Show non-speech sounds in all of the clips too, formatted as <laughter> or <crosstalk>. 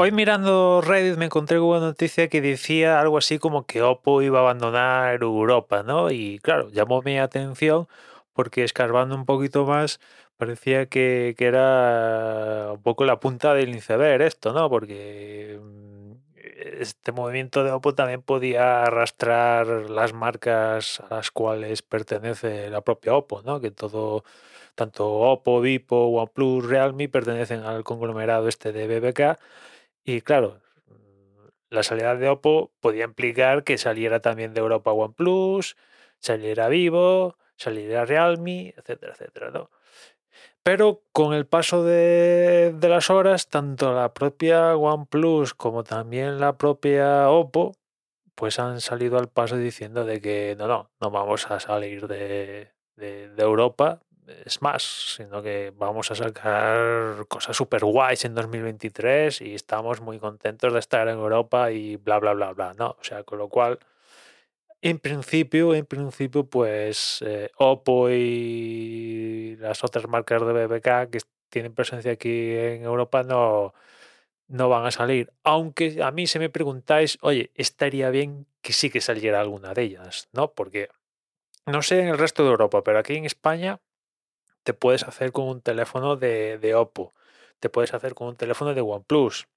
Hoy mirando Reddit me encontré con una noticia que decía algo así como que Oppo iba a abandonar Europa, ¿no? Y claro, llamó mi atención porque escarbando un poquito más parecía que, que era un poco la punta del iceberg esto, ¿no? Porque mm, este movimiento de Oppo también podía arrastrar las marcas a las cuales pertenece la propia Oppo, ¿no? Que todo, tanto Oppo, Vivo, OnePlus, Realme pertenecen al conglomerado este de BBK y claro, la salida de Oppo podía implicar que saliera también de Europa OnePlus, saliera Vivo, saliera Realme, etcétera, etcétera, ¿no? Pero con el paso de, de las horas, tanto la propia OnePlus como también la propia Oppo, pues han salido al paso diciendo de que no, no, no vamos a salir de, de, de Europa, más, sino que vamos a sacar cosas super guays en 2023 y estamos muy contentos de estar en Europa y bla, bla, bla, bla, ¿no? O sea, con lo cual, en principio, en principio, pues eh, Oppo y las otras marcas de BBK que tienen presencia aquí en Europa no, no van a salir. Aunque a mí se me preguntáis, oye, estaría bien que sí que saliera alguna de ellas, ¿no? Porque no sé en el resto de Europa, pero aquí en España te puedes hacer con un teléfono de, de Oppo, te puedes hacer con un teléfono de OnePlus,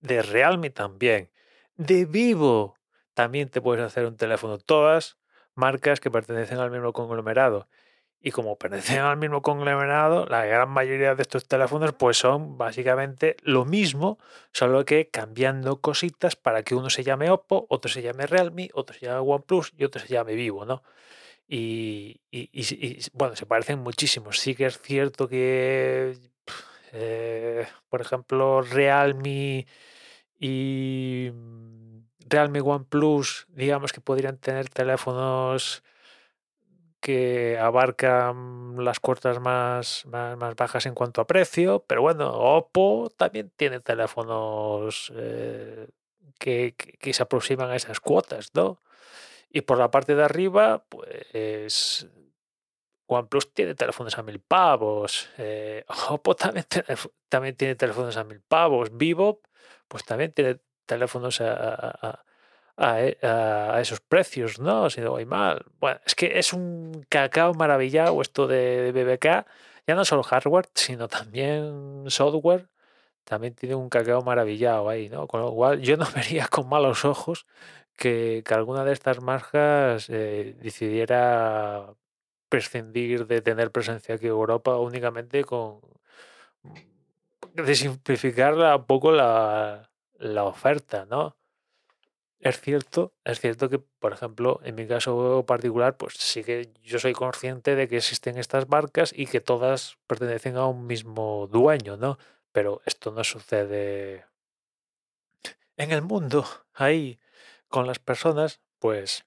de Realme también, de Vivo también te puedes hacer un teléfono. Todas marcas que pertenecen al mismo conglomerado. Y como <laughs> pertenecen al mismo conglomerado, la gran mayoría de estos teléfonos pues son básicamente lo mismo, solo que cambiando cositas para que uno se llame Oppo, otro se llame Realme, otro se llame OnePlus y otro se llame Vivo, ¿no? Y, y- bueno, se parecen muchísimo. Sí que es cierto que, eh, por ejemplo, Realme y mm, Realme OnePlus, digamos que podrían tener teléfonos que abarcan las cuotas más, más, más bajas en cuanto a precio, pero bueno, Oppo también tiene teléfonos eh, que- que se aproximan a esas cuotas, ¿no? Y por la parte de arriba, pues OnePlus tiene teléfonos a mil pavos, eh, <laughs> Oppo también también tiene teléfonos a mil pavos, Vivo pues también tiene teléfonos a, a- a- a e- a esos precios, ¿no? Si no voy mal. Bueno, es que es un cacao maravillado esto de BBK, ya no solo hardware, sino también software, también tiene un cacao maravillado ahí, ¿no? Con lo cual yo no <laughs> vería con malos ojos que, que alguna de estas marcas eh, decidiera prescindir de tener presencia aquí en Europa únicamente con de simplificar un poco la, la oferta, ¿no? Es cierto, es cierto que, por ejemplo, en mi caso particular, pues sí que yo soy consciente de que existen estas marcas y que todas pertenecen a un mismo dueño, ¿no? Pero esto no sucede en el mundo, ahí, con las personas, pues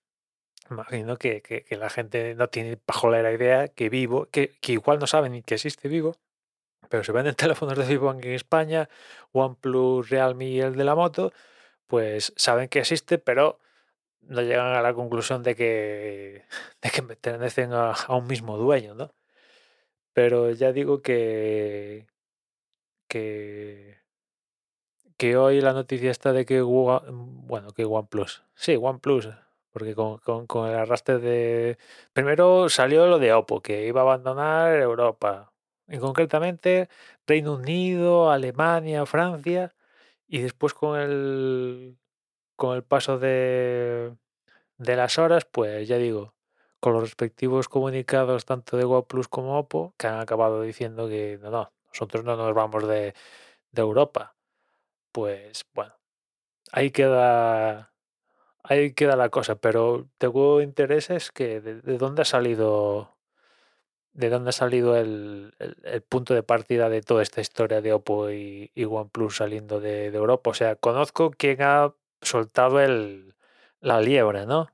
imagino que, que- la gente no tiene pajolera idea que Vivo, que, que igual no saben ni que existe Vivo, pero se venden <laughs> teléfonos de Vivo en España, OnePlus, Realme y el de la moto, pues saben que existe, pero no llegan a la conclusión de que, <laughs> de que pertenecen a, a un mismo dueño, ¿no? Pero ya digo que, que, que hoy la noticia está de que, bueno, que OnePlus, sí, OnePlus, porque con, con, con el arrastre de... Primero salió lo de Oppo, que iba a abandonar Europa, y concretamente Reino Unido, Alemania, Francia, y después con el, con el paso de, de las horas, pues ya digo, con los respectivos comunicados tanto de OnePlus como Oppo, que han acabado diciendo que no, no, nosotros no nos vamos de, de Europa. Pues bueno, ahí queda, ahí queda la cosa, pero tengo interés es que de, de dónde ha salido, de dónde ha salido el, el- punto de partida de toda esta historia de Oppo y, OnePlus saliendo de, Europa. O sea, conozco quién ha soltado el, la liebre, ¿no?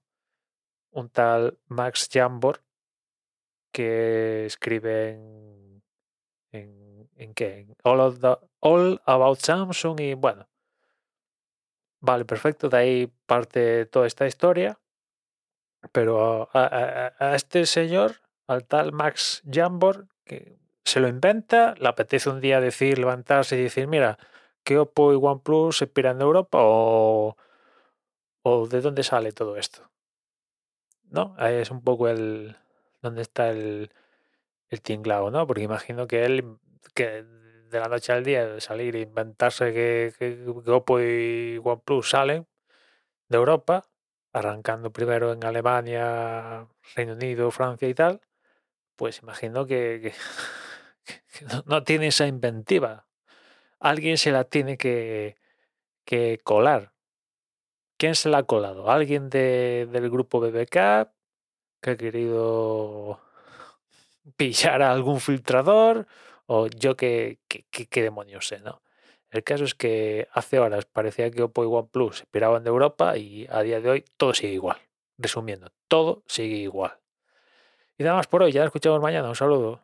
un tal Max Jambor que escribe en, ¿en qué? All, About Samsung y bueno, vale, perfecto, de ahí parte toda esta historia, pero a, este señor, al tal Max Jambor, que se lo inventa, le apetece un día decir, levantarse y decir, mira, que Oppo y OnePlus se piran de Europa o, o de dónde sale todo esto. ¿No? Ahí es un poco el donde está el, el tinglado, ¿no? Porque imagino que él, de la noche al día salir e inventarse que, que, y OnePlus salen de Europa, arrancando primero en Alemania, Reino Unido, Francia y tal, pues imagino que, <laughs> no, tiene esa inventiva. Alguien se la tiene que, que colar. ¿Quién se la ha colado? ¿Alguien de, del grupo BBK que ha querido pillar a algún filtrador? O yo qué, qué, demonios sé, ¿no? El caso es que hace horas parecía que Oppo y OnePlus se piraban de Europa y a día de hoy todo sigue igual. Resumiendo, todo sigue igual. Y nada más por hoy, ya nos escuchamos mañana. Un saludo.